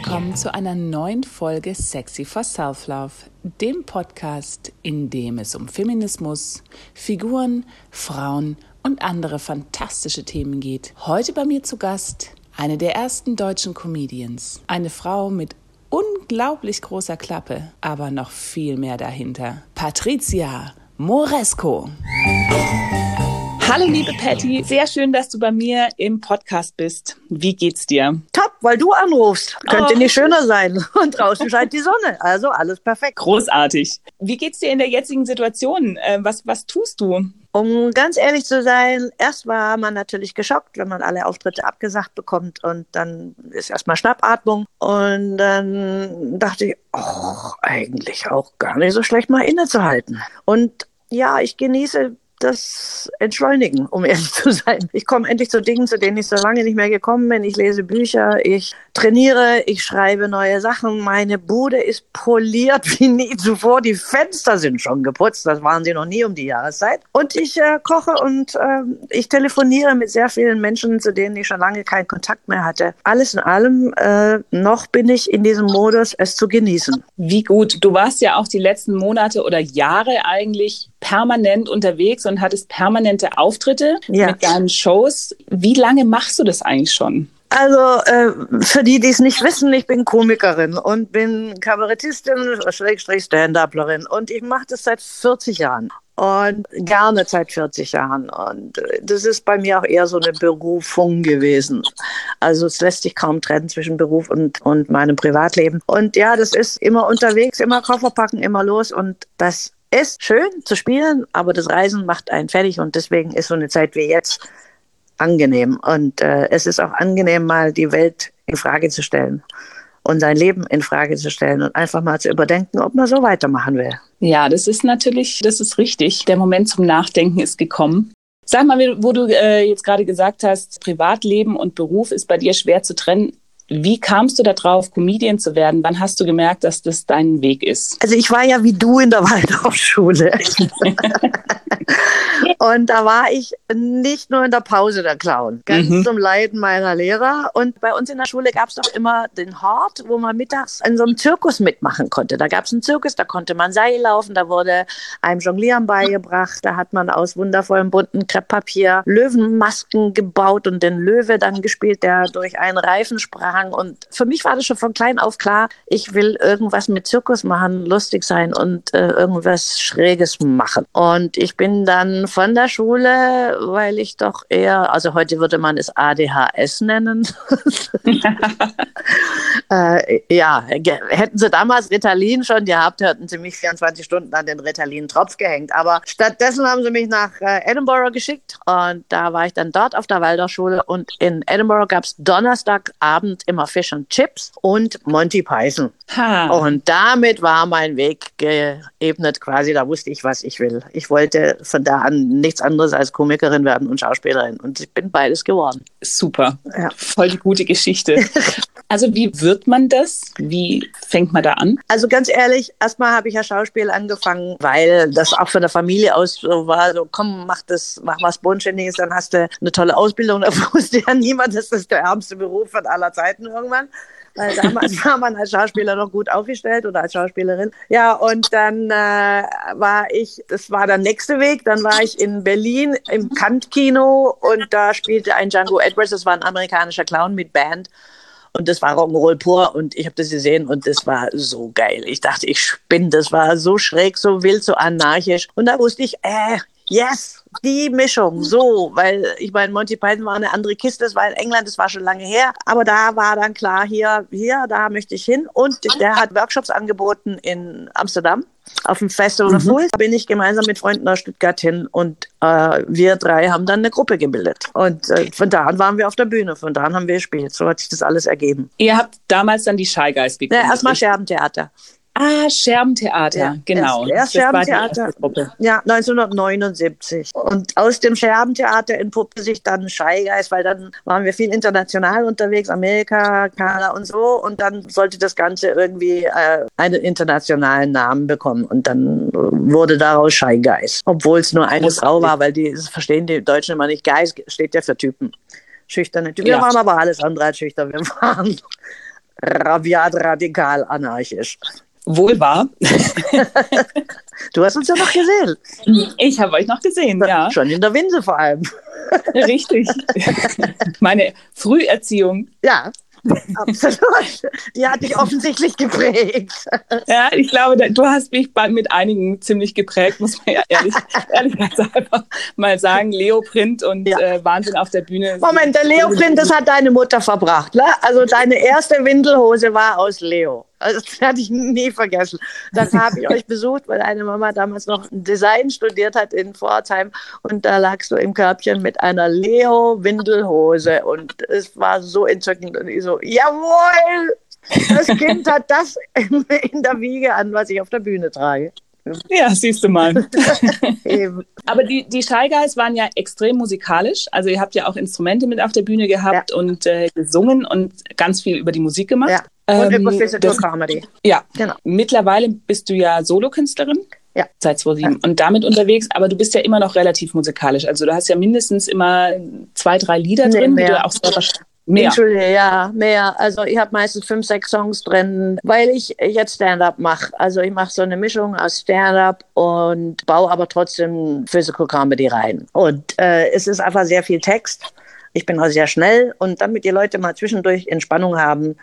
willkommen zu einer neuen Folge Sexy for Self-Love, dem Podcast, in dem es um Feminismus, Figuren, Frauen und andere fantastische Themen geht. Heute bei mir zu Gast eine der ersten deutschen Comedians, eine Frau mit unglaublich großer Klappe, aber noch viel mehr dahinter. Patricia Moresco. Hallo liebe Patty, sehr schön, dass du bei mir im Podcast bist. Wie geht's dir? Top, weil du anrufst. Könnte oh. nicht schöner sein. Und draußen scheint die Sonne. Also alles perfekt. Großartig. Wie geht's dir in der jetzigen Situation? Äh, was, was tust du? Um ganz ehrlich zu sein, erst war man natürlich geschockt, wenn man alle Auftritte abgesagt bekommt und dann ist erstmal Schnappatmung und dann dachte ich, oh, eigentlich auch gar nicht so schlecht mal innezuhalten. Und ja, ich genieße das entschleunigen, um ehrlich zu sein. Ich komme endlich zu Dingen, zu denen ich so lange nicht mehr gekommen bin. Ich lese Bücher, ich trainiere, ich schreibe neue Sachen. Meine Bude ist poliert wie nie zuvor. Die Fenster sind schon geputzt. Das waren sie noch nie um die Jahreszeit. Und ich äh, koche und äh, ich telefoniere mit sehr vielen Menschen, zu denen ich schon lange keinen Kontakt mehr hatte. Alles in allem, äh, noch bin ich in diesem Modus, es zu genießen. Wie gut. Du warst ja auch die letzten Monate oder Jahre eigentlich permanent unterwegs und hattest permanente Auftritte ja. mit deinen Shows. Wie lange machst du das eigentlich schon? Also äh, für die, die es nicht wissen, ich bin Komikerin und bin Kabarettistin, Schrägstrich Stand-Uplerin und ich mache das seit 40 Jahren und gerne seit 40 Jahren. Und äh, das ist bei mir auch eher so eine Berufung gewesen. Also es lässt sich kaum trennen zwischen Beruf und, und meinem Privatleben. Und ja, das ist immer unterwegs, immer Koffer packen, immer los und das ist schön zu spielen, aber das Reisen macht einen fertig und deswegen ist so eine Zeit wie jetzt angenehm. Und äh, es ist auch angenehm, mal die Welt in Frage zu stellen und sein Leben in Frage zu stellen und einfach mal zu überdenken, ob man so weitermachen will. Ja, das ist natürlich, das ist richtig. Der Moment zum Nachdenken ist gekommen. Sag mal, wo du äh, jetzt gerade gesagt hast, Privatleben und Beruf ist bei dir schwer zu trennen. Wie kamst du darauf, Comedian zu werden? Wann hast du gemerkt, dass das dein Weg ist? Also ich war ja wie du in der Waldorfschule. und da war ich nicht nur in der Pause der Clown, ganz mhm. zum Leiden meiner Lehrer. Und bei uns in der Schule gab es doch immer den Hort, wo man mittags in so einem Zirkus mitmachen konnte. Da gab es einen Zirkus, da konnte man Seil laufen, da wurde einem Jonglieren beigebracht, da hat man aus wundervollem bunten Krepppapier Löwenmasken gebaut und den Löwe dann gespielt, der durch einen Reifen sprach Zusammenhang. Und für mich war das schon von klein auf klar, ich will irgendwas mit Zirkus machen, lustig sein und äh, irgendwas Schräges machen. Und ich bin dann von der Schule, weil ich doch eher, also heute würde man es ADHS nennen. äh, ja, hätten sie damals Ritalin schon gehabt, hätten sie mich 24 Stunden an den Ritalin-Tropf gehängt. Aber stattdessen haben sie mich nach äh, Edinburgh geschickt und da war ich dann dort auf der Waldorfschule und in Edinburgh gab es Donnerstagabend immer Fish and Chips und Monty Python. Ha. Und damit war mein Weg geebnet quasi. Da wusste ich, was ich will. Ich wollte von da an nichts anderes als Komikerin werden und Schauspielerin. Und ich bin beides geworden. Super. Ja. Voll die gute Geschichte. also wie wird man das? Wie fängt man da an? Also ganz ehrlich, erstmal habe ich ja Schauspiel angefangen, weil das auch von der Familie aus so war, so komm, mach das, mach was Bodenständiges, dann hast du eine tolle Ausbildung. Da wusste ja niemand, das ist der ärmste Beruf von aller Zeiten Zeiten irgendwann. Weil damals war man als Schauspieler noch gut aufgestellt oder als Schauspielerin. Ja, und dann äh, war ich, das war der nächste Weg, dann war ich in Berlin im Kant-Kino und da spielte ein Django Edwards, das war ein amerikanischer Clown mit Band. Und das war Rock'n'Roll pur und ich habe das gesehen und das war so geil. Ich dachte, ich spinne, das war so schräg, so wild, so anarchisch. Und da wusste ich, äh, yes, die Mischung, so, weil ich meine, Monty Python war eine andere Kiste, das war in England, das war schon lange her, aber da war dann klar, hier, hier, da möchte ich hin und der hat Workshops angeboten in Amsterdam auf dem Festival of Fools. Da bin ich gemeinsam mit Freunden aus Stuttgart hin und äh, wir drei haben dann eine Gruppe gebildet. Und äh, von da an waren wir auf der Bühne, von da an haben wir gespielt. So hat sich das alles ergeben. Ihr habt damals dann die Shy Guys gegründet? Ja, erstmal Scherbentheater. Ah, Scherbentheater, ja, genau. Erst Scherbentheater. Ja, 1979. Und aus dem Scherbentheater entpuppte sich dann Scheigeist, weil dann waren wir viel international unterwegs, Amerika, Kanada und so. Und dann sollte das Ganze irgendwie äh, einen internationalen Namen bekommen. Und dann wurde daraus Scheigeist. Obwohl es nur eine Frau war, weil die das verstehen die Deutschen immer nicht. Geist steht ja für Typen. Schüchterne Typen. Ja. Wir waren aber alles andere als schüchtern. Wir waren rabiat, radikal, anarchisch. Wohl wahr. du hast uns ja noch gesehen. Ich habe euch noch gesehen, ja. Schon in der Winse vor allem. Richtig. Meine Früherziehung. Ja. Absolut. Die hat dich offensichtlich geprägt. Ja, ich glaube, du hast mich mit einigen ziemlich geprägt, muss man ja ehrlich, ehrlich einfach mal sagen. Leoprint und ja. äh, Wahnsinn auf der Bühne. Moment, der Leoprint, das hat deine Mutter verbracht. Ne? Also deine erste Windelhose war aus Leo. Also das werde ich nie vergessen. Dann habe ich euch besucht, weil eine Mama damals noch Design studiert hat in Pforzheim und da lagst du im Körbchen mit einer Leo-Windelhose und es war so entzückend und ich so, jawohl, das Kind hat das in der Wiege an, was ich auf der Bühne trage. Ja, siehst du mal. Aber die, die Shy Guys waren ja extrem musikalisch. Also ihr habt ja auch Instrumente mit auf der Bühne gehabt ja. und äh, gesungen und ganz viel über die Musik gemacht. Ja. Und ähm, über Physical Comedy. Ja, genau. Mittlerweile bist du ja Solokünstlerin. Ja. Seit 2007 ja. und damit unterwegs, aber du bist ja immer noch relativ musikalisch. Also du hast ja mindestens immer zwei, drei Lieder nee, drin, mehr. die du auch selber Mehr. Entschuldige, ja, mehr. Also ich habe meistens fünf, sechs Songs drin, weil ich jetzt Stand-up mache. Also ich mache so eine Mischung aus Stand-up und baue aber trotzdem Physical Comedy rein. Und äh, es ist einfach sehr viel Text. Ich bin auch sehr schnell und damit die Leute mal zwischendurch Entspannung haben,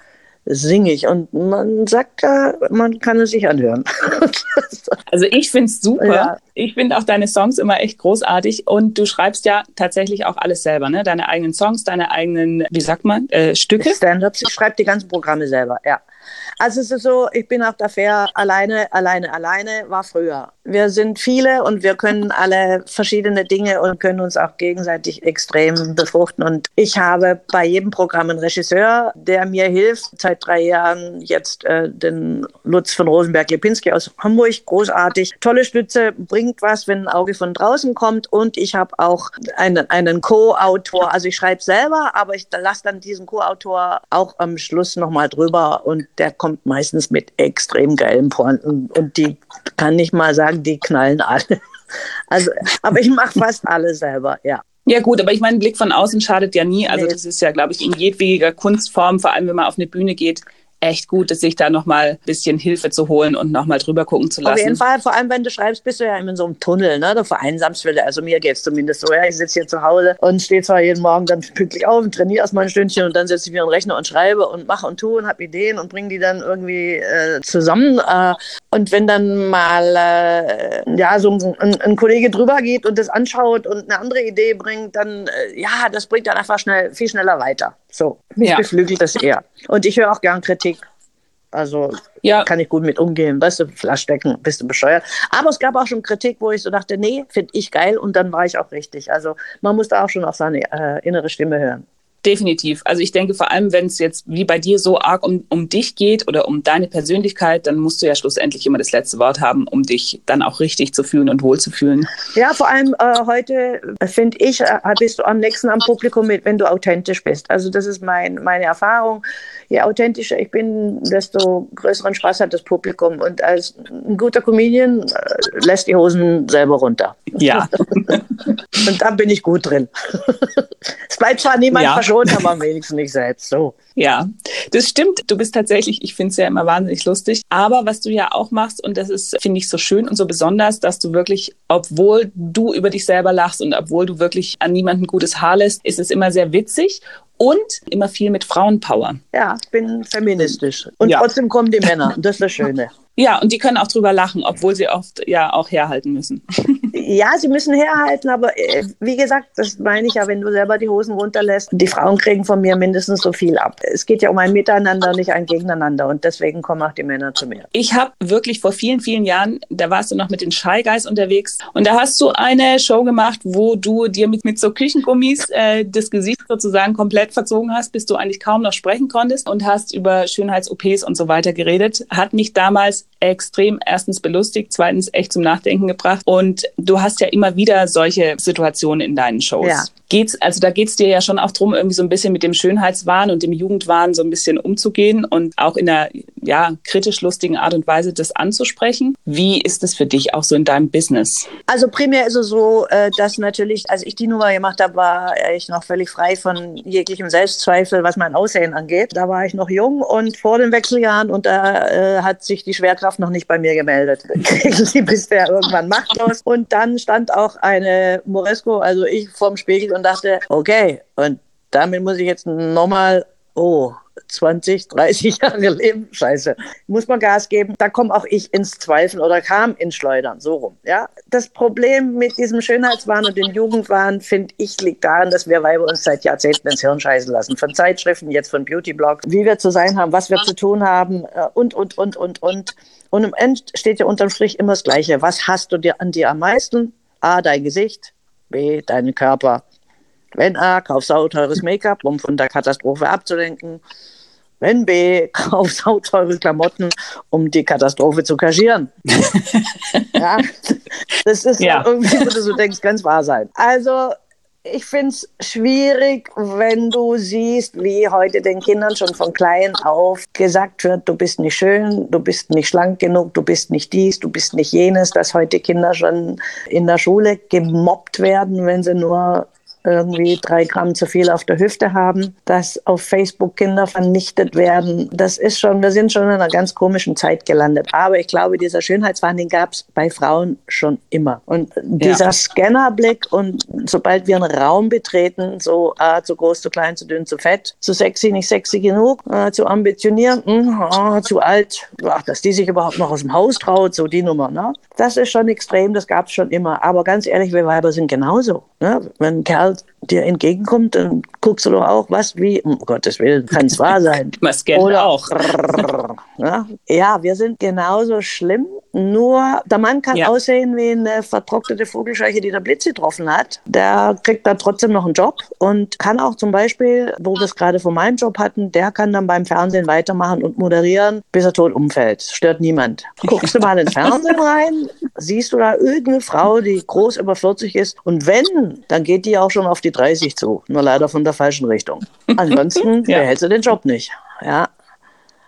singe ich. Und man sagt ja, man kann es sich anhören. also ich finde es super. Ja. Ich finde auch deine Songs immer echt großartig. Und du schreibst ja tatsächlich auch alles selber, ne? Deine eigenen Songs, deine eigenen, wie sagt man, äh, Stücke? Stand-ups. Ich schreibe die ganzen Programme selber, ja. Also es ist so, ich bin auf der Fair alleine, alleine, alleine, war früher. Wir sind viele und wir können alle verschiedene Dinge und können uns auch gegenseitig extrem befruchten. Und ich habe bei jedem Programm einen Regisseur, der mir hilft. Seit drei Jahren jetzt äh, den Lutz von Rosenberg-Lipinski aus Hamburg, großartig. Tolle Stütze, bringt was, wenn ein Auge von draußen kommt. Und ich habe auch einen, einen Co-Autor. Also ich schreibe selber, aber ich lasse dann diesen Co-Autor auch am Schluss nochmal drüber und der kommt meistens mit extrem geilen Pointen und die kann ich mal sagen, die knallen alle. Also, aber ich mache fast alle selber, ja. Ja gut, aber ich meine, Blick von außen schadet ja nie. Also nee. das ist ja, glaube ich, in jedwediger Kunstform, vor allem wenn man auf eine Bühne geht, echt gut, sich da nochmal ein bisschen Hilfe zu holen und nochmal drüber gucken zu lassen. Auf jeden Fall, vor allem wenn du schreibst, bist du ja in so einem Tunnel, ne? Du vereinsamst wieder. Also mir geht es zumindest so. Ja, ich sitze hier zu Hause und stehe zwar jeden Morgen dann pünktlich auf und trainiere erstmal ein Stündchen und dann setze ich mir einen Rechner und schreibe und mache und tue und habe Ideen und bringe die dann irgendwie äh, zusammen. Äh, und wenn dann mal äh, ja, so ein, ein, Kollege drüber geht und das anschaut und eine andere Idee bringt, dann äh, ja, das bringt dann einfach schnell, viel schneller weiter. So, mich ja. beflügelt das eher. Und ich höre auch gern Kritik. Also ja. kann ich gut mit umgehen. Weißt du, Flaschdecken, bist du bescheuert. Aber es gab auch schon Kritik, wo ich so dachte, nee, finde ich geil und dann war ich auch richtig. Also man muss da auch schon auf seine äh, innere Stimme hören. Definitiv. Also ich denke vor allem, wenn es jetzt wie bei dir so arg um, um dich geht oder um deine Persönlichkeit, dann musst du ja schlussendlich immer das letzte Wort haben, um dich dann auch richtig zu fühlen und wohlzufühlen. Ja, vor allem äh, heute äh, finde ich, äh, bist du am nächsten am Publikum mit, wenn du authentisch bist. Also das ist mein, meine Erfahrung. Je authentischer ich bin, desto größeren Spaß hat das Publikum. Und als ein guter Comedian äh, lässt die Hosen selber runter. Ja. und da bin ich gut drin. es bleibt zwar niemand ja. verschont, schon, aber wenigstens nicht selbst. So. Ja, das stimmt. Du bist tatsächlich, ich finde es ja immer wahnsinnig lustig. Aber was du ja auch machst, und das ist, finde ich, so schön und so besonders, dass du wirklich, obwohl du über dich selber lachst und obwohl du wirklich an niemanden gutes Haar lässt, ist es immer sehr witzig und immer viel mit Frauenpower. Ja, ich bin feministisch. Und ja. trotzdem kommen die Männer. Das ist das Schöne. Ja, und die können auch drüber lachen, obwohl sie oft ja auch herhalten müssen. Ja, sie müssen herhalten, aber äh, wie gesagt, das meine ich ja, wenn du selber die Hosen runterlässt, die Frauen kriegen von mir mindestens so viel ab. Es geht ja um ein Miteinander, nicht ein Gegeneinander und deswegen kommen auch die Männer zu mir. Ich habe wirklich vor vielen, vielen Jahren, da warst du noch mit den Shy Guys unterwegs und da hast du eine Show gemacht, wo du dir mit, mit so Küchengummis äh, das Gesicht sozusagen komplett verzogen hast, bis du eigentlich kaum noch sprechen konntest und hast über Schönheits-OPs und so weiter geredet. Hat mich damals extrem erstens belustigt, zweitens echt zum Nachdenken gebracht. Und du hast ja immer wieder solche Situationen in deinen Shows. Ja. Geht's, also da geht es dir ja schon auch drum, irgendwie so ein bisschen mit dem Schönheitswahn und dem Jugendwahn so ein bisschen umzugehen und auch in einer ja, kritisch lustigen Art und Weise das anzusprechen. Wie ist es für dich auch so in deinem Business? Also primär ist es so, äh, dass natürlich, als ich die Nummer gemacht habe, war ich noch völlig frei von jeglichem Selbstzweifel, was mein Aussehen angeht. Da war ich noch jung und vor den Wechseljahren und da äh, hat sich die Schwerkraft noch nicht bei mir gemeldet. Sie bisher irgendwann machtlos. Und dann stand auch eine Moresco, also ich vorm Spiegel und dachte, okay, und damit muss ich jetzt nochmal, oh, 20, 30 Jahre leben, scheiße, muss man Gas geben. Da komme auch ich ins Zweifeln oder kam ins Schleudern, so rum. Ja? Das Problem mit diesem Schönheitswahn und dem Jugendwahn, finde ich, liegt daran, dass wir Weiber uns seit Jahrzehnten ins Hirn scheißen lassen. Von Zeitschriften, jetzt von Beautyblogs, wie wir zu sein haben, was wir zu tun haben äh, und, und, und, und, und. Und im Ende steht ja unterm Strich immer das Gleiche. Was hast du dir an dir am meisten? A, dein Gesicht, B, deinen Körper. Wenn A, kauf sauteures Make-up, um von der Katastrophe abzulenken. Wenn B, kauf sauteure Klamotten, um die Katastrophe zu kaschieren. ja, das ist ja. irgendwie, wo du so denkst, ganz wahr sein. Also, ich finde es schwierig, wenn du siehst, wie heute den Kindern schon von klein auf gesagt wird, du bist nicht schön, du bist nicht schlank genug, du bist nicht dies, du bist nicht jenes, dass heute Kinder schon in der Schule gemobbt werden, wenn sie nur irgendwie drei Gramm zu viel auf der Hüfte haben, dass auf Facebook Kinder vernichtet werden. Das ist schon, wir sind schon in einer ganz komischen Zeit gelandet. Aber ich glaube, dieser Schönheitswahn, den gab es bei Frauen schon immer. Und dieser ja. Scannerblick und sobald wir einen Raum betreten, so ah, zu groß, zu klein, zu dünn, zu fett, zu sexy, nicht sexy genug, ah, zu ambitioniert, mh, ah, zu alt, ach, dass die sich überhaupt noch aus dem Haus traut, so die Nummer. Ne? Das ist schon extrem, das gab es schon immer. Aber ganz ehrlich, wir Weiber sind genauso. Ne? Wenn ein Kerl world. Dir entgegenkommt, dann guckst du doch auch, was, wie, um Gottes Willen, kann es wahr sein. Was Oder auch. ja, ja, wir sind genauso schlimm nur der Mann kann ja. aussehen wie eine vertrocknete Vogelscheuche, die der Blitz getroffen hat. Der kriegt dann trotzdem noch einen Job und kann auch zum Beispiel, wo wir es gerade von meinem Job hatten, der kann dann beim Fernsehen weitermachen und moderieren, bis er tot umfällt. Stört niemand. Guckst du mal ins Fernsehen rein, siehst du da irgendeine Frau, die groß über 40 ist und wenn, dann geht die auch schon auf die 30 zu. Nur leider von der falschen Richtung. Ansonsten ja. behält sie den Job nicht. Ja,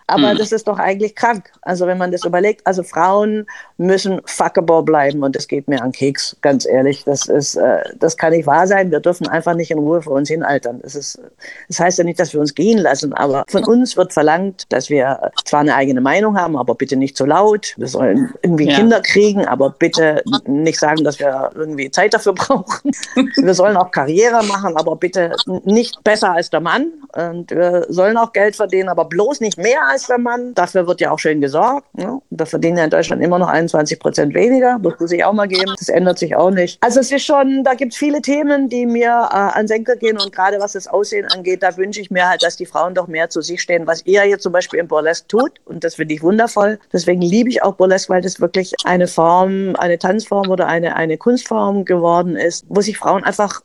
aber mhm. das ist doch eigentlich krank. Also wenn man das überlegt, also Frauen müssen fuckable bleiben und das geht mir an Keks, ganz ehrlich. Das ist, äh, das kann nicht wahr sein. Wir dürfen einfach nicht in Ruhe vor uns hinaltern. Das ist, das heißt ja nicht, dass wir uns gehen lassen, aber von uns wird verlangt, dass wir zwar eine eigene Meinung haben, aber bitte nicht zu so laut. Wir sollen irgendwie ja. Kinder kriegen, aber bitte nicht sagen, dass wir irgendwie Zeit dafür brauchen. wir sollen auch Karriere machen, aber bitte nicht besser als der Mann. Und wir sollen auch Geld verdienen, aber bloß nicht mehr als der Mann. Dafür wird ja auch schön gesorgt. Ne? Da verdienen ja in Deutschland immer noch 21 Prozent weniger. Das muss ich auch mal geben. Das ändert sich auch nicht. Also es ist schon, da gibt es viele Themen, die mir äh, an Senker gehen. Und gerade was das Aussehen angeht, da wünsche ich mir halt, dass die Frauen doch mehr zu sich stehen, was ihr hier zum Beispiel im Burlesque tut. Und das finde ich wundervoll. Deswegen liebe ich auch Burlesque, weil das wirklich eine Form, eine Tanzform oder eine, eine Kunstform geworden ist, wo sich Frauen einfach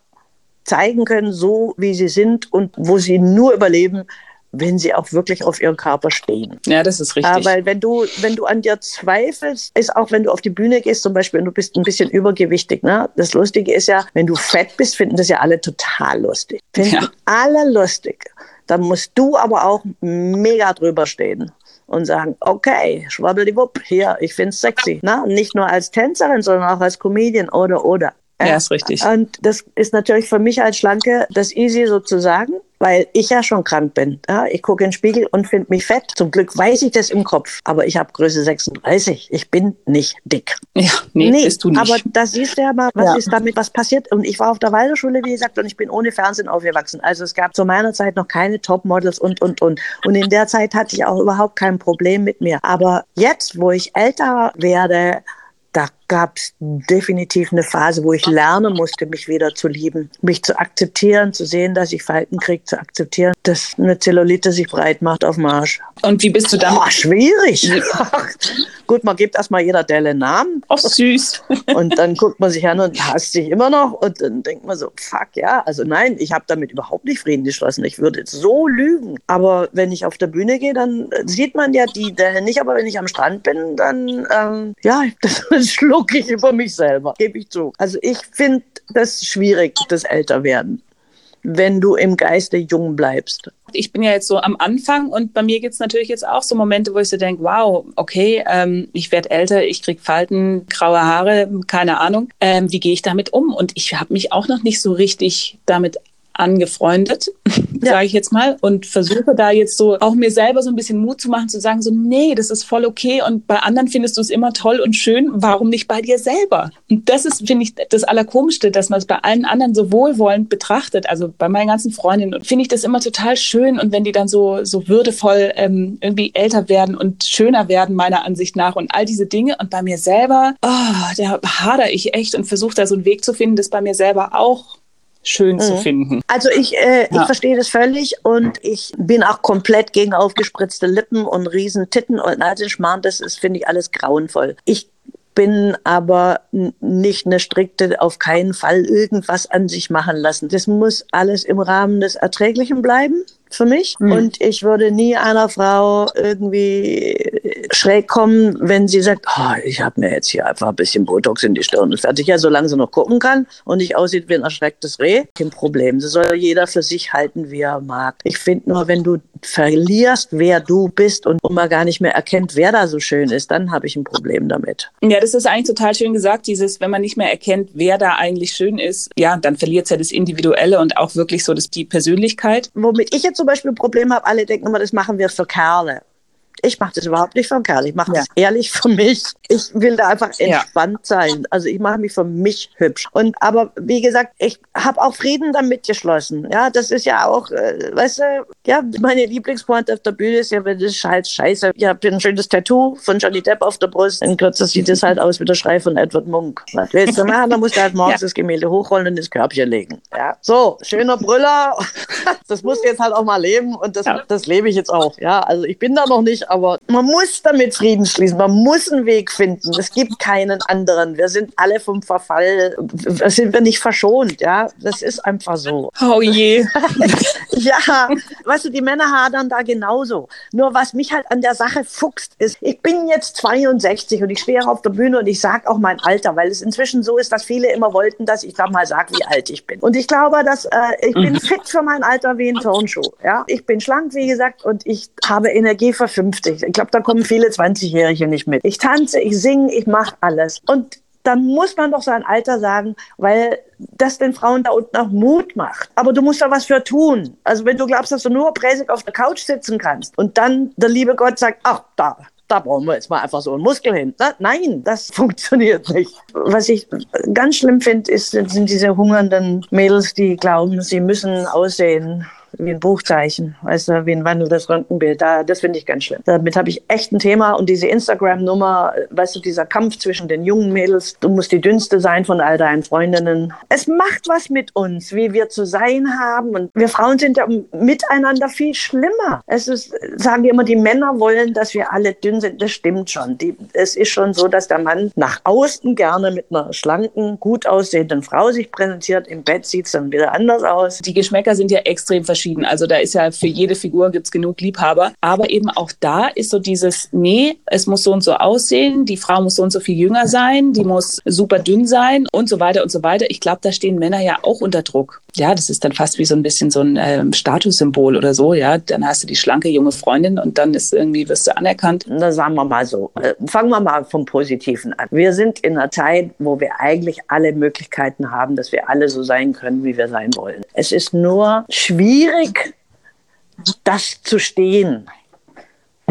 zeigen können, so wie sie sind und wo sie nur überleben, wenn sie auch wirklich auf ihren Körper stehen. Ja, das ist richtig. Äh, weil wenn du, wenn du an dir zweifelst, ist auch wenn du auf die Bühne gehst, zum Beispiel, und du bist ein bisschen übergewichtig, ne? Das Lustige ist ja, wenn du fett bist, finden das ja alle total lustig. Finden ja. alle lustig. Dann musst du aber auch mega drüber stehen und sagen, okay, schwabbeliwupp, hier, ich find's sexy. Ne? Nicht nur als Tänzerin, sondern auch als Comedian oder, oder. Ja, ist richtig. Und das ist natürlich für mich als Schlanke das easy sozusagen weil ich ja schon krank bin. Ja, ich gucke in den Spiegel und finde mich fett. Zum Glück weiß ich das im Kopf, aber ich habe Größe 36. Ich bin nicht dick. Ja, nee, nee bist du nicht. Aber da siehst du ja mal, was ja. ist damit, was passiert. Und ich war auf der Waldorfschule, wie gesagt, und ich bin ohne Fernsehen aufgewachsen. Also es gab zu meiner Zeit noch keine Topmodels und, und, und. Und in der Zeit hatte ich auch überhaupt kein Problem mit mir. Aber jetzt, wo ich älter werde, da gab es definitiv eine Phase, wo ich lernen musste, mich wieder zu lieben, mich zu akzeptieren, zu sehen, dass ich Falten kriege, zu akzeptieren, dass eine Zellulite sich breit macht auf Marsch. Und wie bist du dann? Oh, schwierig. Gut, man gibt erstmal jeder Delle einen Namen. Ach, süß. und dann guckt man sich an und hasst sich immer noch. Und dann denkt man so, fuck, ja. Also nein, ich habe damit überhaupt nicht Frieden geschlossen. Ich würde so lügen. Aber wenn ich auf der Bühne gehe, dann sieht man ja die Delle nicht. Aber wenn ich am Strand bin, dann, ähm, ja, das schlucke ich über mich selber, gebe ich zu. Also ich finde das schwierig, das Älterwerden wenn du im Geiste jung bleibst. Ich bin ja jetzt so am Anfang und bei mir gibt es natürlich jetzt auch so Momente, wo ich so denke, wow, okay, ähm, ich werde älter, ich kriege Falten, graue Haare, keine Ahnung. Ähm, wie gehe ich damit um? Und ich habe mich auch noch nicht so richtig damit angefreundet, ja. sage ich jetzt mal, und versuche da jetzt so auch mir selber so ein bisschen Mut zu machen, zu sagen, so, nee, das ist voll okay und bei anderen findest du es immer toll und schön, warum nicht bei dir selber? Und das ist, finde ich, das Allerkomischste, dass man es bei allen anderen so wohlwollend betrachtet, also bei meinen ganzen Freundinnen, finde ich das immer total schön und wenn die dann so, so würdevoll ähm, irgendwie älter werden und schöner werden, meiner Ansicht nach und all diese Dinge und bei mir selber, oh, da hader ich echt und versuche da so einen Weg zu finden, das bei mir selber auch schön mhm. zu finden. Also ich, äh, ja. ich verstehe das völlig und ich bin auch komplett gegen aufgespritzte Lippen und riesen Titten und all den Schmarrn. Das ist, finde ich, alles grauenvoll. Ich bin aber nicht eine strikte, auf keinen Fall irgendwas an sich machen lassen. Das muss alles im Rahmen des Erträglichen bleiben für mich. Mhm. Und ich würde nie einer Frau irgendwie schräg kommen, wenn sie sagt, oh, ich habe mir jetzt hier einfach ein bisschen Botox in die Stirn und fertig. Ja, solange sie noch gucken kann und nicht aussieht wie ein erschrecktes Reh, kein Problem. Das soll jeder für sich halten, wie er mag. Ich finde nur, wenn du verlierst, wer du bist und man gar nicht mehr erkennt, wer da so schön ist, dann habe ich ein Problem damit. Ja, das ist eigentlich total schön gesagt, dieses, wenn man nicht mehr erkennt, wer da eigentlich schön ist, ja, dann verliert es ja das Individuelle und auch wirklich so das, die Persönlichkeit. Womit ich jetzt zum Beispiel ein Problem habe, alle denken immer, das machen wir für Kerle. Ich mache das überhaupt nicht von Kerl. Ich mache ja. das ehrlich für mich. Ich will da einfach entspannt ja. sein. Also ich mache mich für mich hübsch. Und aber wie gesagt, ich habe auch Frieden damit geschlossen. Ja, das ist ja auch, äh, weißt du, ja, meine Lieblingspointe auf der Bühne ist ja, wenn das halt scheiße. Ich habe ein schönes Tattoo von Johnny Depp auf der Brust. In Kürze sieht das halt aus wie der Schrei von Edward Munk. Was willst du machen? Da musst du halt morgens ja. das Gemälde hochrollen und ins Körbchen legen. Ja, so, schöner Brüller. Das musst du jetzt halt auch mal leben und das, das lebe ich jetzt auch. Ja, also ich bin da noch nicht, aber man muss damit Frieden schließen. Man muss einen Weg finden. Es gibt keinen anderen. Wir sind alle vom Verfall, sind wir nicht verschont. Ja, das ist einfach so. Oh je. ja, weißt du, die Männer hadern da genauso. Nur was mich halt an der Sache fuchst, ist, ich bin jetzt 62 und ich stehe auf der Bühne und ich sage auch mein Alter, weil es inzwischen so ist, dass viele immer wollten, dass ich da mal sage, wie alt ich bin. Und ich glaube, dass äh, ich bin mhm. fit für mein Alter wie ein Turnschuh. Ja, ich bin schlank, wie gesagt, und ich habe Energie für 50. 50. Ich glaube, da kommen viele 20-Jährige nicht mit. Ich tanze, ich singe, ich mache alles. Und dann muss man doch sein Alter sagen, weil das den Frauen da unten auch Mut macht. Aber du musst da was für tun. Also wenn du glaubst, dass du nur präsig auf der Couch sitzen kannst und dann der liebe Gott sagt, ach, da, da brauchen wir jetzt mal einfach so einen Muskel hin. Nein, das funktioniert nicht. Was ich ganz schlimm finde, sind diese hungernden Mädels, die glauben, sie müssen aussehen wie ein Buchzeichen, weißt du, wie ein wandelndes Röntgenbild. Da, das finde ich ganz schlimm. Damit habe ich echt ein Thema und diese Instagram-Nummer, weißt du, dieser Kampf zwischen den jungen Mädels, du musst die dünnste sein von all deinen Freundinnen. Es macht was mit uns, wie wir zu sein haben und wir Frauen sind ja miteinander viel schlimmer. Es ist, sagen immer, die Männer wollen, dass wir alle dünn sind. Das stimmt schon. Die, es ist schon so, dass der Mann nach außen gerne mit einer schlanken, gut aussehenden Frau sich präsentiert. Im Bett sieht es dann wieder anders aus. Die Geschmäcker sind ja extrem verschieden verschieden. Also da ist ja für jede Figur gibt's genug Liebhaber. Aber eben auch da ist so dieses, nee, es muss so und so aussehen, die Frau muss so und so viel jünger sein, die muss super dünn sein und so weiter und so weiter. Ich glaube, da stehen Männer ja auch unter Druck. Ja, das ist dann fast wie so ein bisschen so ein ähm, Statussymbol oder so. Ja, dann hast du die schlanke junge Freundin und dann ist irgendwie wirst du anerkannt. Na, sagen wir mal so. Äh, fangen wir mal vom Positiven an. Wir sind in einer Zeit, wo wir eigentlich alle Möglichkeiten haben, dass wir alle so sein können, wie wir sein wollen. Es ist nur schwierig, schwierig, das zu stehen.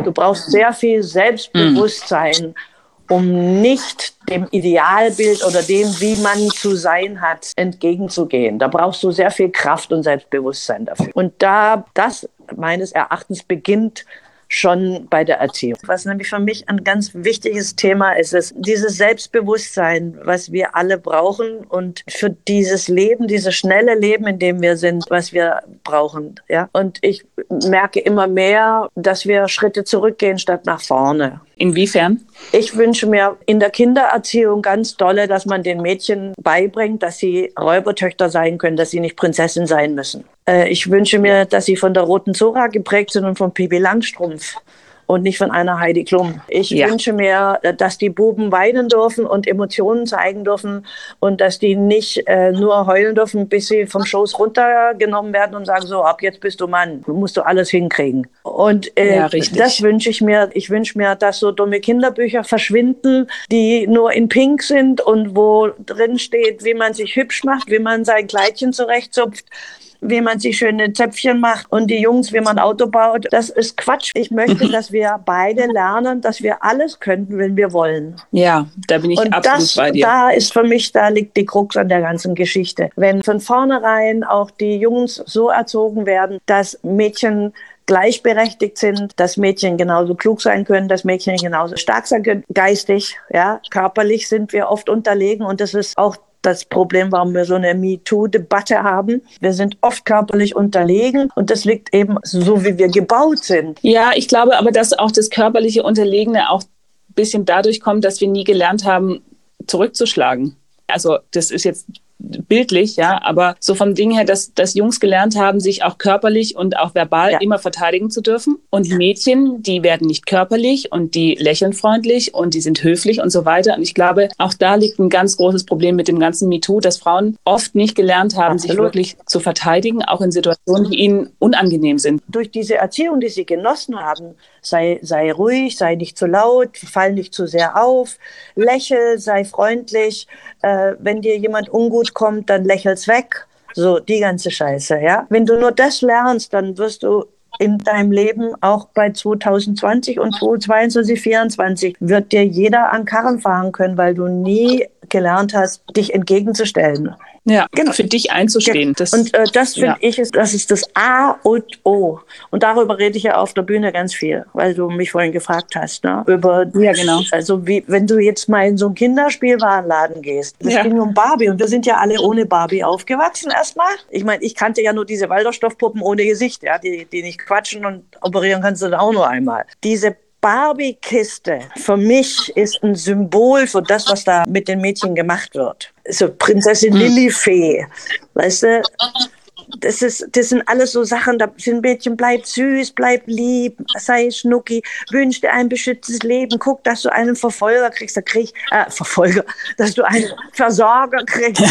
Du brauchst sehr viel Selbstbewusstsein, um nicht dem Idealbild oder dem, wie man zu sein hat, entgegenzugehen. Da brauchst du sehr viel Kraft und Selbstbewusstsein dafür. Und da das meines Erachtens beginnt schon bei der Erziehung. Was nämlich für mich ein ganz wichtiges Thema ist, ist dieses Selbstbewusstsein, was wir alle brauchen und für dieses Leben, dieses schnelle Leben, in dem wir sind, was wir brauchen. Ja? Und ich merke immer mehr, dass wir Schritte zurückgehen statt nach vorne. Inwiefern? Ich wünsche mir in der Kindererziehung ganz dolle, dass man den Mädchen beibringt, dass sie Räubertöchter sein können, dass sie nicht Prinzessin sein müssen. Äh, ich wünsche mir, dass sie von der Roten Zora geprägt sind und von Pipi Langstrumpf und nicht von einer Heidi Klum. Ich ja. wünsche mir, dass die Buben weinen dürfen und Emotionen zeigen dürfen und dass die nicht äh, nur heulen dürfen, bis sie vom Schoß runtergenommen werden und sagen, so, ab jetzt bist du Mann, musst du alles hinkriegen. Und äh, ja, das wünsche ich mir. Ich wünsche mir, dass so dumme Kinderbücher verschwinden, die nur in Pink sind und wo drin steht, wie man sich hübsch macht, wie man sein Kleidchen zurechtzupft wie man sich schöne Zöpfchen macht und die Jungs, wie man Auto baut. Das ist Quatsch. Ich möchte, dass wir beide lernen, dass wir alles könnten, wenn wir wollen. Ja, da bin ich und absolut das, bei dir. Da ist für mich, da liegt die Krux an der ganzen Geschichte. Wenn von vornherein auch die Jungs so erzogen werden, dass Mädchen gleichberechtigt sind, dass Mädchen genauso klug sein können, dass Mädchen genauso stark sein können, geistig, ja, körperlich sind wir oft unterlegen und das ist auch das Problem, warum wir so eine MeToo-Debatte haben. Wir sind oft körperlich unterlegen und das liegt eben so, wie wir gebaut sind. Ja, ich glaube aber, dass auch das körperliche Unterlegene auch ein bisschen dadurch kommt, dass wir nie gelernt haben, zurückzuschlagen. Also das ist jetzt bildlich, ja, aber so vom Ding her, dass, dass Jungs gelernt haben, sich auch körperlich und auch verbal ja. immer verteidigen zu dürfen. Und Mädchen, die werden nicht körperlich und die lächeln freundlich und die sind höflich und so weiter. Und ich glaube, auch da liegt ein ganz großes Problem mit dem ganzen MeToo, dass Frauen oft nicht gelernt haben, Absolut. sich wirklich zu verteidigen, auch in Situationen, die ihnen unangenehm sind. Durch diese Erziehung, die sie genossen haben, sei, sei ruhig, sei nicht zu laut, fall nicht zu sehr auf, lächel, sei freundlich. Äh, wenn dir jemand ungut kommt, dann lächel's weg. So, die ganze Scheiße, ja. Wenn du nur das lernst, dann wirst du in deinem Leben auch bei 2020 und 2022, 2024 wird dir jeder an Karren fahren können, weil du nie gelernt hast, dich entgegenzustellen. Ja, genau. für dich einzustehen. Das, und äh, das finde ja. ich, ist, das ist das A und O. Und darüber rede ich ja auf der Bühne ganz viel, weil du mich vorhin gefragt hast. Ne? Über, ja, genau. Also wie, wenn du jetzt mal in so einen Kinderspielwarenladen gehst, das ja. ging um Barbie und wir sind ja alle ohne Barbie aufgewachsen erstmal. Ich meine, ich kannte ja nur diese Walderstoffpuppen ohne Gesicht, ja, die, die nicht quatschen und operieren kannst du dann auch nur einmal. Diese Barbie-Kiste für mich ist ein Symbol für das, was da mit den Mädchen gemacht wird. So Prinzessin hm. Lillifee, weißt du? Das, ist, das sind alles so Sachen, da sind Mädchen, bleib süß, bleib lieb, sei schnucki, wünsch dir ein beschütztes Leben, guck, dass du einen Verfolger kriegst, da krieg äh, Verfolger, dass du einen Versorger kriegst,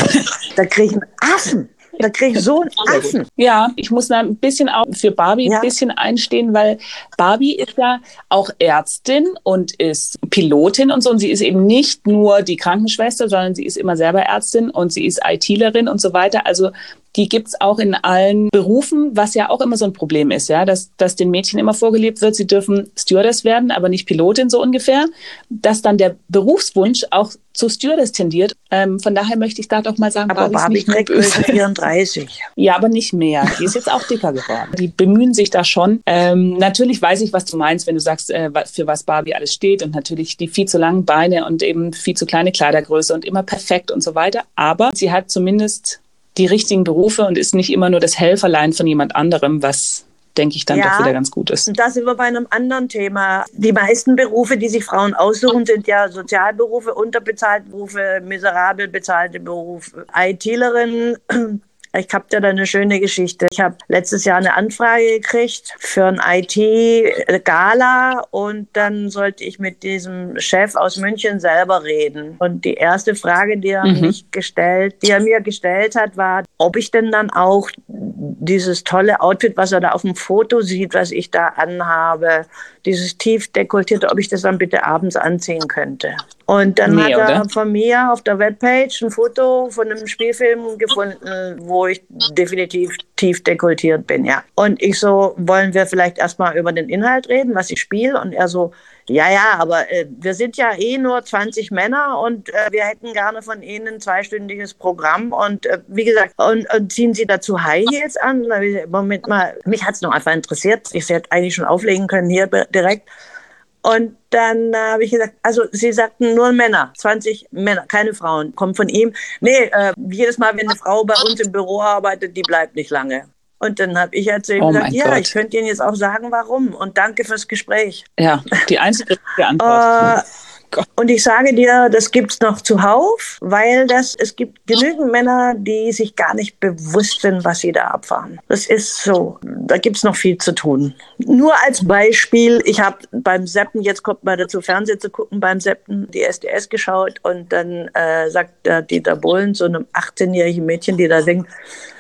da krieg ich einen Affen. Da kriege ich so einen Affen. Ja, ich muss da ein bisschen auch für Barbie ja. ein bisschen einstehen, weil Barbie ist ja auch Ärztin und ist Pilotin und so. Und sie ist eben nicht nur die Krankenschwester, sondern sie ist immer selber Ärztin und sie ist ITlerin und so weiter. Also die gibt's auch in allen Berufen, was ja auch immer so ein Problem ist, ja, dass, dass den Mädchen immer vorgelebt wird, sie dürfen Stewardess werden, aber nicht Pilotin so ungefähr, dass dann der Berufswunsch auch zu Stewardess tendiert. Ähm, von daher möchte ich da doch mal sagen, aber Barbie, Barbie kriegt 34. Ja, aber nicht mehr. Die ist jetzt auch dicker geworden. Die bemühen sich da schon. Ähm, natürlich weiß ich, was du meinst, wenn du sagst, äh, für was Barbie alles steht und natürlich die viel zu langen Beine und eben viel zu kleine Kleidergröße und immer perfekt und so weiter. Aber sie hat zumindest die richtigen Berufe und ist nicht immer nur das Helferlein von jemand anderem, was denke ich dann ja, doch wieder ganz gut ist. Und da sind wir bei einem anderen Thema. Die meisten Berufe, die sich Frauen aussuchen, sind ja Sozialberufe, unterbezahlte Berufe, miserabel bezahlte Berufe. ITlerin ich habe da eine schöne Geschichte. Ich habe letztes Jahr eine Anfrage gekriegt für ein IT-Gala und dann sollte ich mit diesem Chef aus München selber reden. Und die erste Frage, die er, mhm. mich gestellt, die er mir gestellt hat, war, ob ich denn dann auch dieses tolle Outfit, was er da auf dem Foto sieht, was ich da anhabe, dieses tief dekoltierte, ob ich das dann bitte abends anziehen könnte. Und dann nee, hat er oder? von mir auf der Webpage ein Foto von einem Spielfilm gefunden, wo ich definitiv tief dekoltiert bin, ja. Und ich so, wollen wir vielleicht erstmal über den Inhalt reden, was ich spiele? Und er so, ja, ja, aber äh, wir sind ja eh nur 20 Männer und äh, wir hätten gerne von Ihnen ein zweistündiges Programm. Und äh, wie gesagt, und, und, ziehen Sie dazu High Heels an? Moment mal, mich hat es noch einfach interessiert. Ich hätte eigentlich schon auflegen können hier direkt. Und dann äh, habe ich gesagt, also Sie sagten nur Männer, 20 Männer, keine Frauen. Kommt von ihm. Nee, äh, jedes Mal, wenn eine Frau bei uns im Büro arbeitet, die bleibt nicht lange. Und dann habe ich erzählt, oh gesagt, ja, Gott. ich könnte Ihnen jetzt auch sagen, warum. Und danke fürs Gespräch. Ja, die einzige Antwort. Äh, Gott. Und ich sage dir, das gibt es noch zuhauf, weil das, es gibt genügend Männer, die sich gar nicht bewusst sind, was sie da abfahren. Das ist so. Da gibt es noch viel zu tun. Nur als Beispiel, ich habe beim Seppen, jetzt kommt mal dazu, Fernsehen zu gucken, beim Seppen die SDS geschaut und dann äh, sagt der Dieter Bohlen so einem 18-jährigen Mädchen, die da singt,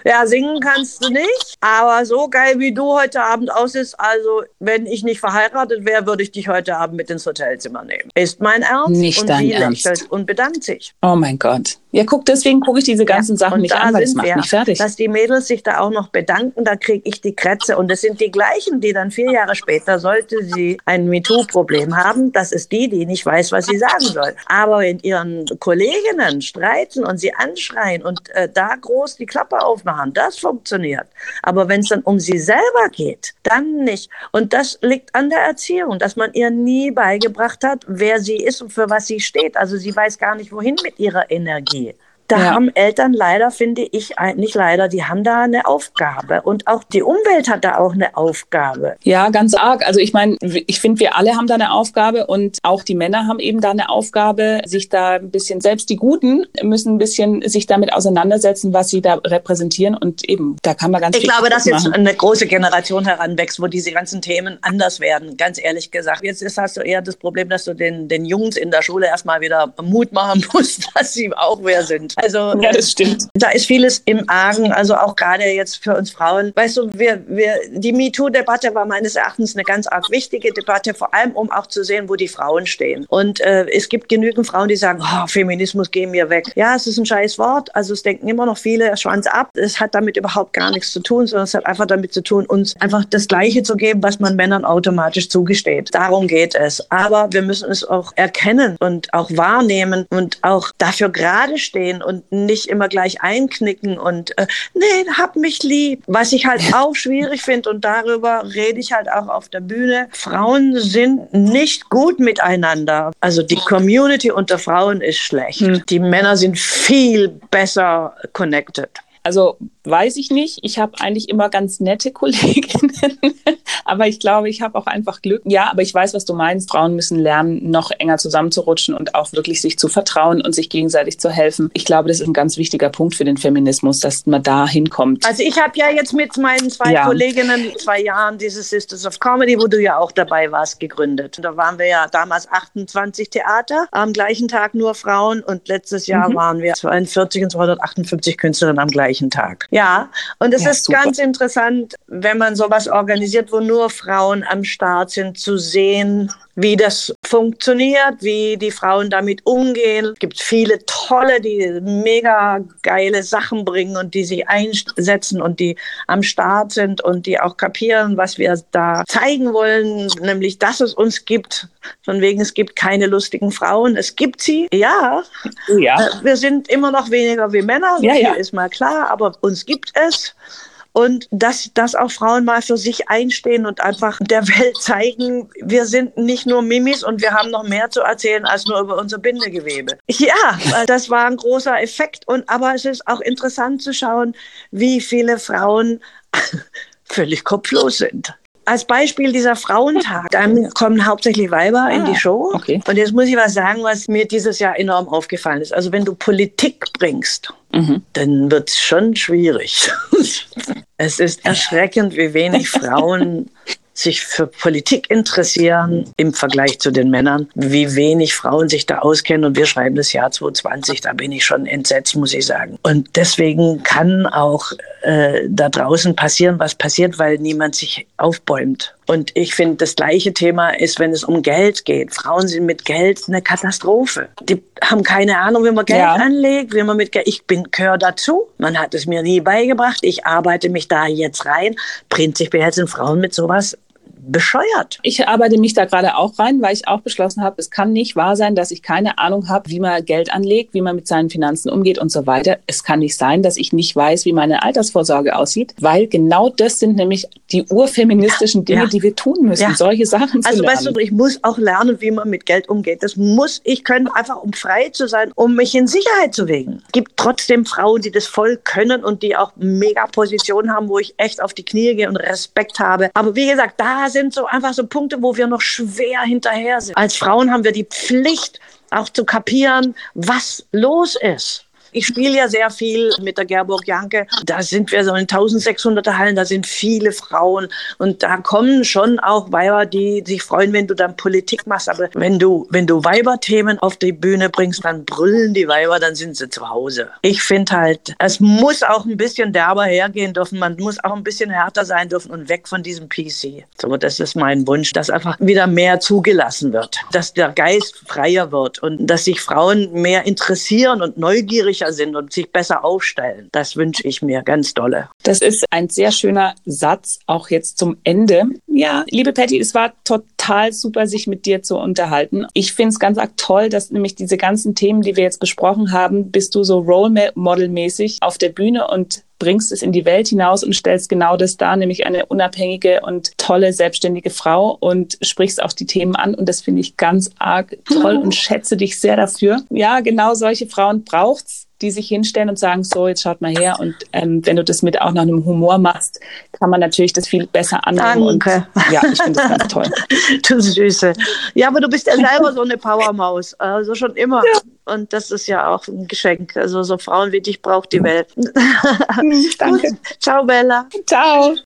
ja, singen kannst du nicht, aber so geil wie du heute Abend aussiehst, also wenn ich nicht verheiratet wäre, würde ich dich heute Abend mit ins Hotelzimmer nehmen. Ist mein Ernst? Nicht und dein sie Ernst. und bedankt sich. Oh mein Gott. Ja, guck, deswegen gucke ich diese ganzen ja, Sachen nicht an, weil es macht wir, mich fertig. Dass die Mädels sich da auch noch bedanken, da kriege ich die Krätze. Und es sind die gleichen, die dann vier Jahre später, sollte sie ein MeToo-Problem haben, das ist die, die nicht weiß, was sie sagen soll. Aber wenn ihren Kolleginnen streiten und sie anschreien und äh, da groß die Klappe aufmachen, das funktioniert. Aber wenn es dann um sie selber geht, dann nicht. Und das liegt an der Erziehung, dass man ihr nie beigebracht hat, wer sie ist und für was sie steht. Also sie weiß gar nicht, wohin mit ihrer Energie. Da ja. haben Eltern leider, finde ich, nicht leider, die haben da eine Aufgabe. Und auch die Umwelt hat da auch eine Aufgabe. Ja, ganz arg. Also ich meine, ich finde, wir alle haben da eine Aufgabe und auch die Männer haben eben da eine Aufgabe, sich da ein bisschen, selbst die Guten müssen ein bisschen sich damit auseinandersetzen, was sie da repräsentieren. Und eben, da kann man ganz Ich glaube, dass jetzt eine große Generation heranwächst, wo diese ganzen Themen anders werden, ganz ehrlich gesagt. Jetzt ist, hast du eher das Problem, dass du den, den Jungs in der Schule erstmal wieder Mut machen musst, dass sie auch wer sind. Also ja, das stimmt. Da ist vieles im Argen, also auch gerade jetzt für uns Frauen. Weißt du, wir, wir, die MeToo-Debatte war meines Erachtens eine ganz arg wichtige Debatte, vor allem um auch zu sehen, wo die Frauen stehen. Und äh, es gibt genügend Frauen, die sagen, oh, Feminismus gehen wir weg. Ja, es ist ein scheiß Wort. Also es denken immer noch viele Schwanz ab. Es hat damit überhaupt gar nichts zu tun, sondern es hat einfach damit zu tun, uns einfach das Gleiche zu geben, was man Männern automatisch zugesteht. Darum geht es. Aber wir müssen es auch erkennen und auch wahrnehmen und auch dafür gerade stehen und nicht immer gleich einknicken und äh, nee, hab mich lieb. Was ich halt auch schwierig finde und darüber rede ich halt auch auf der Bühne. Frauen sind nicht gut miteinander. Also die Community unter Frauen ist schlecht. Hm. Die Männer sind viel besser connected. Also weiß ich nicht. Ich habe eigentlich immer ganz nette Kolleginnen, aber ich glaube, ich habe auch einfach Glück. Ja, aber ich weiß, was du meinst. Frauen müssen lernen, noch enger zusammenzurutschen und auch wirklich sich zu vertrauen und sich gegenseitig zu helfen. Ich glaube, das ist ein ganz wichtiger Punkt für den Feminismus, dass man da hinkommt. Also ich habe ja jetzt mit meinen zwei ja. Kolleginnen zwei Jahren dieses Sisters of Comedy, wo du ja auch dabei warst, gegründet. Da waren wir ja damals 28 Theater, am gleichen Tag nur Frauen und letztes Jahr mhm. waren wir 42 und 258 Künstlerinnen am gleichen Tag. Ja, und es ja, ist super. ganz interessant, wenn man sowas organisiert, wo nur Frauen am Start sind, zu sehen, wie das funktioniert, wie die Frauen damit umgehen. Es gibt viele tolle, die mega geile Sachen bringen und die sich einsetzen und die am Start sind und die auch kapieren, was wir da zeigen wollen, nämlich, dass es uns gibt. Von wegen, es gibt keine lustigen Frauen. Es gibt sie, ja. ja. Äh, wir sind immer noch weniger wie Männer, ja, ja. ist mal klar, aber uns gibt es und dass, dass auch Frauen mal für sich einstehen und einfach der Welt zeigen, wir sind nicht nur Mimis und wir haben noch mehr zu erzählen als nur über unser Bindegewebe. Ja, das war ein großer Effekt und aber es ist auch interessant zu schauen, wie viele Frauen völlig kopflos sind als Beispiel dieser Frauentag, dann kommen hauptsächlich Weiber ah, in die ah, Show. Okay. Und jetzt muss ich was sagen, was mir dieses Jahr enorm aufgefallen ist. Also wenn du Politik bringst, mhm. dann wird es schon schwierig. es ist erschreckend, wie wenig Frauen sich für Politik interessieren im Vergleich zu den Männern, wie wenig Frauen sich da auskennen. Und wir schreiben das Jahr 2020, da bin ich schon entsetzt, muss ich sagen. Und deswegen kann auch äh, da draußen passieren, was passiert, weil niemand sich aufbäumt. Und ich finde, das gleiche Thema ist, wenn es um Geld geht. Frauen sind mit Geld eine Katastrophe. Die haben keine Ahnung, wie man Geld ja. anlegt, wie man mit Geld. Ich bin gehöre dazu. Man hat es mir nie beigebracht. Ich arbeite mich da jetzt rein. Prinzipiell sind Frauen mit sowas bescheuert. Ich arbeite mich da gerade auch rein, weil ich auch beschlossen habe, es kann nicht wahr sein, dass ich keine Ahnung habe, wie man Geld anlegt, wie man mit seinen Finanzen umgeht und so weiter. Es kann nicht sein, dass ich nicht weiß, wie meine Altersvorsorge aussieht, weil genau das sind nämlich die urfeministischen Dinge, ja. die wir tun müssen, ja. solche Sachen zu also, lernen. weißt du, ich muss auch lernen, wie man mit Geld umgeht. Das muss ich können, einfach um frei zu sein, um mich in Sicherheit zu wägen. Es gibt trotzdem Frauen, die das voll können und die auch mega Positionen haben, wo ich echt auf die Knie gehe und Respekt habe. Aber wie gesagt, da sind so einfach so Punkte, wo wir noch schwer hinterher sind. Als Frauen haben wir die Pflicht, auch zu kapieren, was los ist. Ich spiele ja sehr viel mit der Gerburg Janke. Da sind wir so in 1600er Hallen, da sind viele Frauen und da kommen schon auch Weiber, die sich freuen, wenn du dann Politik machst. Aber wenn du, wenn du Weiberthemen auf die Bühne bringst, dann brüllen die Weiber, dann sind sie zu Hause. Ich finde halt, es muss auch ein bisschen derber hergehen dürfen. Man muss auch ein bisschen härter sein dürfen und weg von diesem PC. So, das ist mein Wunsch, dass einfach wieder mehr zugelassen wird, dass der Geist freier wird und dass sich Frauen mehr interessieren und neugierig sicher sind und sich besser aufstellen. Das wünsche ich mir ganz dolle. Das ist ein sehr schöner Satz, auch jetzt zum Ende. Ja, liebe Patty, es war total super, sich mit dir zu unterhalten. Ich finde es ganz arg toll, dass nämlich diese ganzen Themen, die wir jetzt besprochen haben, bist du so Role Model-mäßig auf der Bühne und bringst es in die Welt hinaus und stellst genau das dar, nämlich eine unabhängige und tolle selbstständige Frau und sprichst auch die Themen an. Und das finde ich ganz arg toll und schätze dich sehr dafür. Ja, genau solche Frauen braucht's die sich hinstellen und sagen, so, jetzt schaut mal her. Und ähm, wenn du das mit auch noch einem Humor machst, kann man natürlich das viel besser annehmen. Danke. Und, ja, ich finde das ganz toll. du Süße. Ja, aber du bist ja selber so eine Powermaus. Also schon immer. Ja. Und das ist ja auch ein Geschenk. Also so Frauen wie dich braucht die Welt. Danke. Gut. Ciao, Bella. Ciao.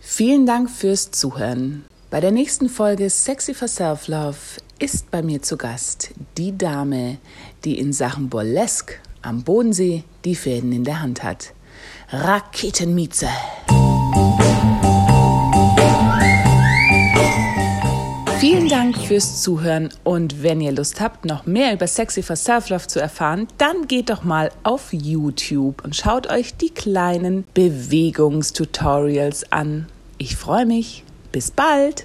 Vielen Dank fürs Zuhören. Bei der nächsten Folge Sexy for Self-Love ist bei mir zu Gast die Dame, die in Sachen Burlesque am Bodensee die Fäden in der Hand hat. Raketenmieze. Vielen Dank fürs Zuhören und wenn ihr Lust habt, noch mehr über Sexy for Self-Love zu erfahren, dann geht doch mal auf YouTube und schaut euch die kleinen Bewegungstutorials an. Ich freue mich. Bis bald!